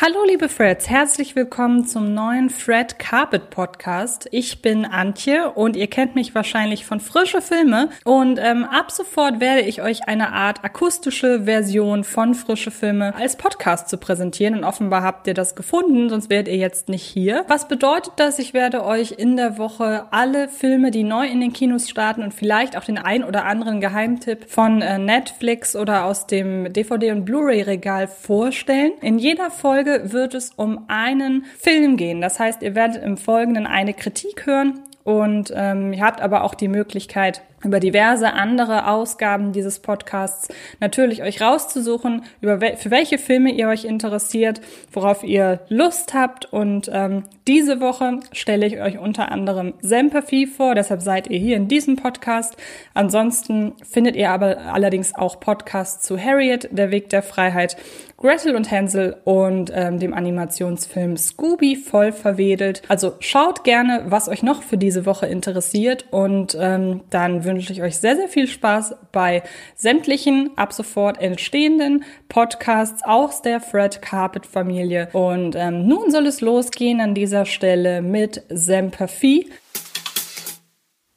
Hallo liebe Freds, herzlich willkommen zum neuen Fred Carpet Podcast. Ich bin Antje und ihr kennt mich wahrscheinlich von frische Filme und ähm, ab sofort werde ich euch eine Art akustische Version von frische Filme als Podcast zu präsentieren und offenbar habt ihr das gefunden, sonst wärt ihr jetzt nicht hier. Was bedeutet das? Ich werde euch in der Woche alle Filme, die neu in den Kinos starten und vielleicht auch den ein oder anderen Geheimtipp von äh, Netflix oder aus dem DVD und Blu-ray Regal vorstellen. In jeder Folge Folge wird es um einen Film gehen. Das heißt, ihr werdet im Folgenden eine Kritik hören und ähm, ihr habt aber auch die Möglichkeit, über diverse andere Ausgaben dieses Podcasts natürlich euch rauszusuchen, über wel für welche Filme ihr euch interessiert, worauf ihr Lust habt. Und ähm, diese Woche stelle ich euch unter anderem Semperfi vor, deshalb seid ihr hier in diesem Podcast. Ansonsten findet ihr aber allerdings auch Podcasts zu Harriet, Der Weg der Freiheit, Gretel und Hänsel und ähm, dem Animationsfilm Scooby voll verwedelt. Also schaut gerne, was euch noch für diese Woche interessiert und ähm, dann wünsche ich euch sehr, sehr viel Spaß bei sämtlichen ab sofort entstehenden Podcasts aus der Fred Carpet Familie. Und ähm, nun soll es losgehen an dieser Stelle mit Semper Fi.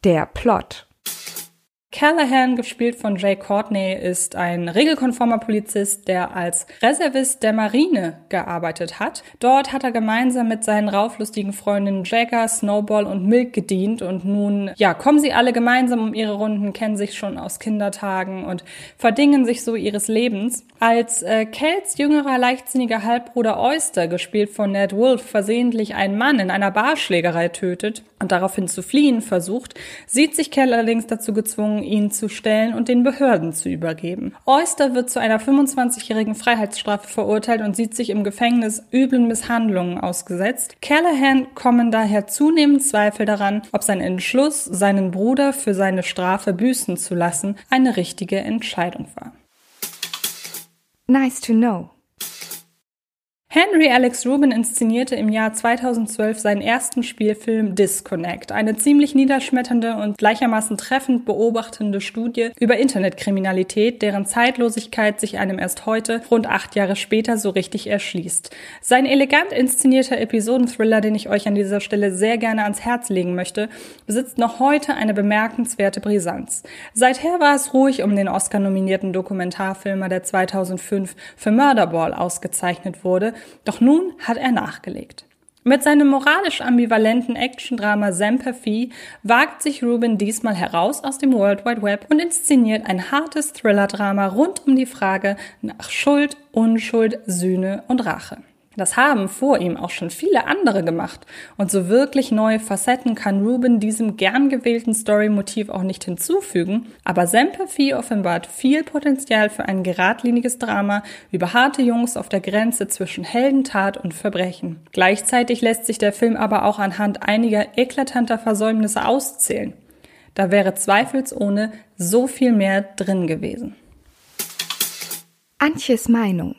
Der Plot. Callahan, gespielt von Jay Courtney, ist ein regelkonformer Polizist, der als Reservist der Marine gearbeitet hat. Dort hat er gemeinsam mit seinen rauflustigen Freundinnen Jagger, Snowball und Milk gedient und nun, ja, kommen sie alle gemeinsam um ihre Runden, kennen sich schon aus Kindertagen und verdingen sich so ihres Lebens. Als äh, Kells jüngerer, leichtsinniger Halbbruder Oyster, gespielt von Ned Wolf, versehentlich einen Mann in einer Barschlägerei tötet und daraufhin zu fliehen versucht, sieht sich Kell allerdings dazu gezwungen, ihn zu stellen und den Behörden zu übergeben. Oyster wird zu einer 25-jährigen Freiheitsstrafe verurteilt und sieht sich im Gefängnis üblen Misshandlungen ausgesetzt. Callahan kommen daher zunehmend Zweifel daran, ob sein Entschluss, seinen Bruder für seine Strafe büßen zu lassen, eine richtige Entscheidung war. Nice to know. Henry Alex Rubin inszenierte im Jahr 2012 seinen ersten Spielfilm Disconnect, eine ziemlich niederschmetternde und gleichermaßen treffend beobachtende Studie über Internetkriminalität, deren Zeitlosigkeit sich einem erst heute, rund acht Jahre später, so richtig erschließt. Sein elegant inszenierter Episodenthriller, den ich euch an dieser Stelle sehr gerne ans Herz legen möchte, besitzt noch heute eine bemerkenswerte Brisanz. Seither war es ruhig um den Oscar-nominierten Dokumentarfilmer, der 2005 für Murderball ausgezeichnet wurde, doch nun hat er nachgelegt. Mit seinem moralisch ambivalenten Action-Drama Semper Fi wagt sich Rubin diesmal heraus aus dem World Wide Web und inszeniert ein hartes Thriller-Drama rund um die Frage nach Schuld, Unschuld, Sühne und Rache. Das haben vor ihm auch schon viele andere gemacht. Und so wirklich neue Facetten kann Ruben diesem gern gewählten Story-Motiv auch nicht hinzufügen. Aber Semperfi offenbart viel Potenzial für ein geradliniges Drama über harte Jungs auf der Grenze zwischen Heldentat und Verbrechen. Gleichzeitig lässt sich der Film aber auch anhand einiger eklatanter Versäumnisse auszählen. Da wäre zweifelsohne so viel mehr drin gewesen. Antjes Meinung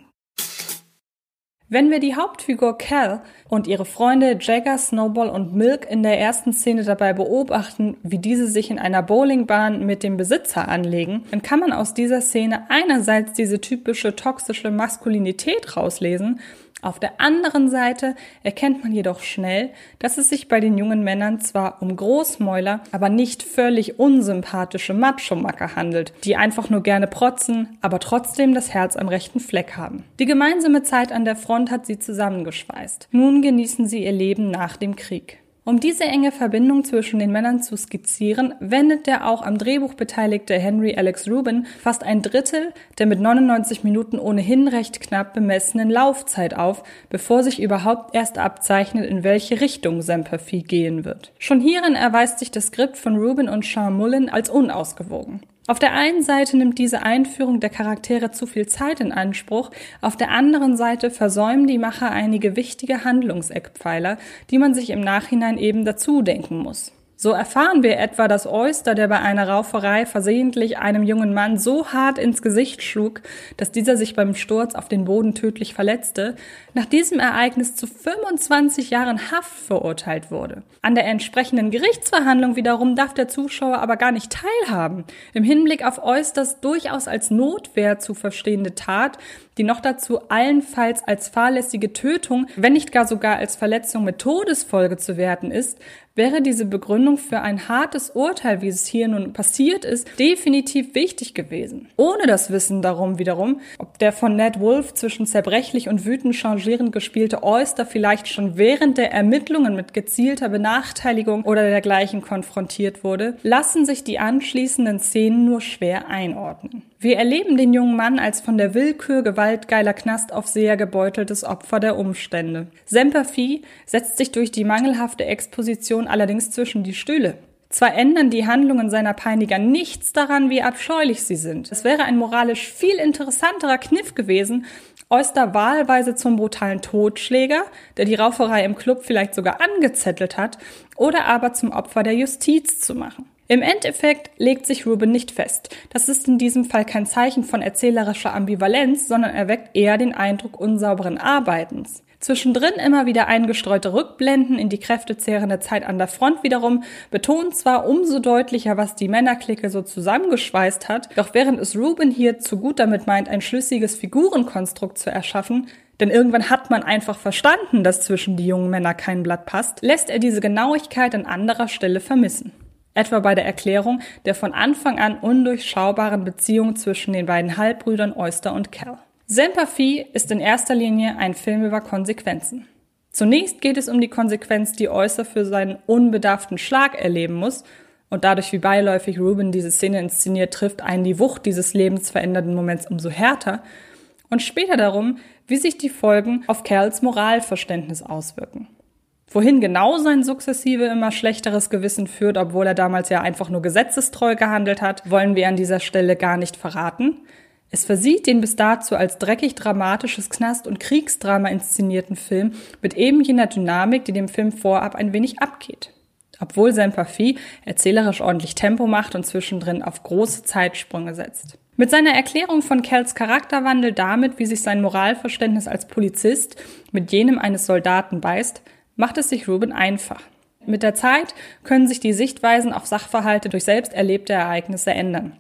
wenn wir die Hauptfigur Cal und ihre Freunde Jagger, Snowball und Milk in der ersten Szene dabei beobachten, wie diese sich in einer Bowlingbahn mit dem Besitzer anlegen, dann kann man aus dieser Szene einerseits diese typische toxische Maskulinität rauslesen auf der anderen Seite erkennt man jedoch schnell, dass es sich bei den jungen Männern zwar um Großmäuler, aber nicht völlig unsympathische Macho-Macker handelt, die einfach nur gerne protzen, aber trotzdem das Herz am rechten Fleck haben. Die gemeinsame Zeit an der Front hat sie zusammengeschweißt. Nun genießen sie ihr Leben nach dem Krieg. Um diese enge Verbindung zwischen den Männern zu skizzieren, wendet der auch am Drehbuch beteiligte Henry Alex Rubin fast ein Drittel der mit 99 Minuten ohnehin recht knapp bemessenen Laufzeit auf, bevor sich überhaupt erst abzeichnet, in welche Richtung Semper Fi gehen wird. Schon hierin erweist sich das Skript von Rubin und Sean Mullen als unausgewogen. Auf der einen Seite nimmt diese Einführung der Charaktere zu viel Zeit in Anspruch, auf der anderen Seite versäumen die Macher einige wichtige Handlungseckpfeiler, die man sich im Nachhinein eben dazu denken muss. So erfahren wir etwa, dass Oyster, der bei einer Rauferei versehentlich einem jungen Mann so hart ins Gesicht schlug, dass dieser sich beim Sturz auf den Boden tödlich verletzte, nach diesem Ereignis zu 25 Jahren Haft verurteilt wurde. An der entsprechenden Gerichtsverhandlung wiederum darf der Zuschauer aber gar nicht teilhaben. Im Hinblick auf Oysters durchaus als Notwehr zu verstehende Tat, die noch dazu allenfalls als fahrlässige Tötung, wenn nicht gar sogar als Verletzung mit Todesfolge zu werten ist, wäre diese Begründung für ein hartes Urteil, wie es hier nun passiert ist, definitiv wichtig gewesen. Ohne das Wissen darum wiederum, ob der von Ned Wolf zwischen zerbrechlich und wütend changierend gespielte Oyster vielleicht schon während der Ermittlungen mit gezielter Benachteiligung oder dergleichen konfrontiert wurde, lassen sich die anschließenden Szenen nur schwer einordnen. Wir erleben den jungen Mann als von der Willkür gewaltgeiler Knastaufseher gebeuteltes Opfer der Umstände. Semper Fi setzt sich durch die mangelhafte Exposition allerdings zwischen die Stühle. Zwar ändern die Handlungen seiner Peiniger nichts daran, wie abscheulich sie sind. Es wäre ein moralisch viel interessanterer Kniff gewesen, Oyster wahlweise zum brutalen Totschläger, der die Rauferei im Club vielleicht sogar angezettelt hat, oder aber zum Opfer der Justiz zu machen. Im Endeffekt legt sich Ruben nicht fest. Das ist in diesem Fall kein Zeichen von erzählerischer Ambivalenz, sondern erweckt eher den Eindruck unsauberen Arbeitens. Zwischendrin immer wieder eingestreute Rückblenden in die kräftezehrende Zeit an der Front wiederum betonen zwar umso deutlicher, was die Männerklicke so zusammengeschweißt hat, doch während es Ruben hier zu gut damit meint, ein schlüssiges Figurenkonstrukt zu erschaffen, denn irgendwann hat man einfach verstanden, dass zwischen die jungen Männer kein Blatt passt, lässt er diese Genauigkeit an anderer Stelle vermissen etwa bei der Erklärung der von Anfang an undurchschaubaren Beziehung zwischen den beiden Halbbrüdern Oyster und Cal. Fi ist in erster Linie ein Film über Konsequenzen. Zunächst geht es um die Konsequenz, die Oyster für seinen unbedarften Schlag erleben muss und dadurch, wie beiläufig Ruben diese Szene inszeniert, trifft einen die Wucht dieses lebensverändernden Moments umso härter und später darum, wie sich die Folgen auf Cals Moralverständnis auswirken. Wohin genau sein sukzessive immer schlechteres Gewissen führt, obwohl er damals ja einfach nur gesetzestreu gehandelt hat, wollen wir an dieser Stelle gar nicht verraten. Es versieht den bis dazu als dreckig dramatisches Knast- und Kriegsdrama inszenierten Film mit eben jener Dynamik, die dem Film vorab ein wenig abgeht. Obwohl sein Parfit erzählerisch ordentlich Tempo macht und zwischendrin auf große Zeitsprünge setzt. Mit seiner Erklärung von Kells Charakterwandel damit, wie sich sein Moralverständnis als Polizist mit jenem eines Soldaten beißt, macht es sich Ruben einfach. Mit der Zeit können sich die Sichtweisen auf Sachverhalte durch selbst erlebte Ereignisse ändern.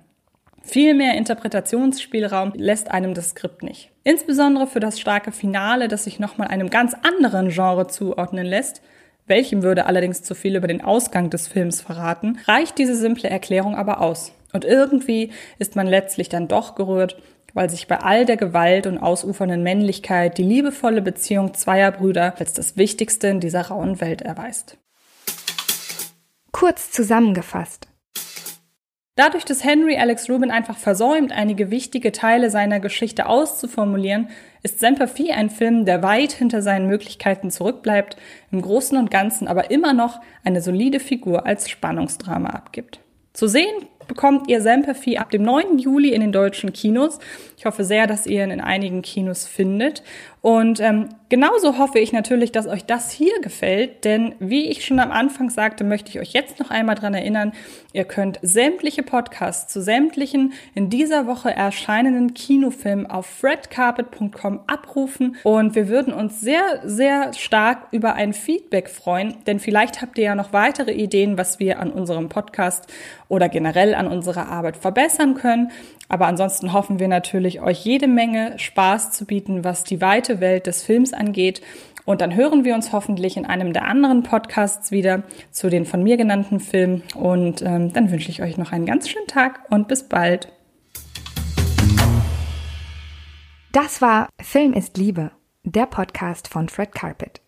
Viel mehr Interpretationsspielraum lässt einem das Skript nicht. Insbesondere für das starke Finale, das sich nochmal einem ganz anderen Genre zuordnen lässt, welchem würde allerdings zu viel über den Ausgang des Films verraten, reicht diese simple Erklärung aber aus. Und irgendwie ist man letztlich dann doch gerührt weil sich bei all der Gewalt und ausufernden Männlichkeit die liebevolle Beziehung zweier Brüder als das Wichtigste in dieser rauen Welt erweist. Kurz zusammengefasst. Dadurch, dass Henry Alex Rubin einfach versäumt, einige wichtige Teile seiner Geschichte auszuformulieren, ist Semper Fi ein Film, der weit hinter seinen Möglichkeiten zurückbleibt, im Großen und Ganzen aber immer noch eine solide Figur als Spannungsdrama abgibt. Zu sehen bekommt ihr Semperfi ab dem 9. Juli in den deutschen Kinos. Ich hoffe sehr, dass ihr ihn in einigen Kinos findet. Und ähm, genauso hoffe ich natürlich, dass euch das hier gefällt, denn wie ich schon am Anfang sagte, möchte ich euch jetzt noch einmal dran erinnern, ihr könnt sämtliche Podcasts zu sämtlichen in dieser Woche erscheinenden Kinofilmen auf fredcarpet.com abrufen und wir würden uns sehr, sehr stark über ein Feedback freuen, denn vielleicht habt ihr ja noch weitere Ideen, was wir an unserem Podcast oder generell an unserer Arbeit verbessern können. Aber ansonsten hoffen wir natürlich, euch jede Menge Spaß zu bieten, was die weite Welt des Films angeht. Und dann hören wir uns hoffentlich in einem der anderen Podcasts wieder zu den von mir genannten Filmen. Und ähm, dann wünsche ich euch noch einen ganz schönen Tag und bis bald. Das war Film ist Liebe, der Podcast von Fred Carpet.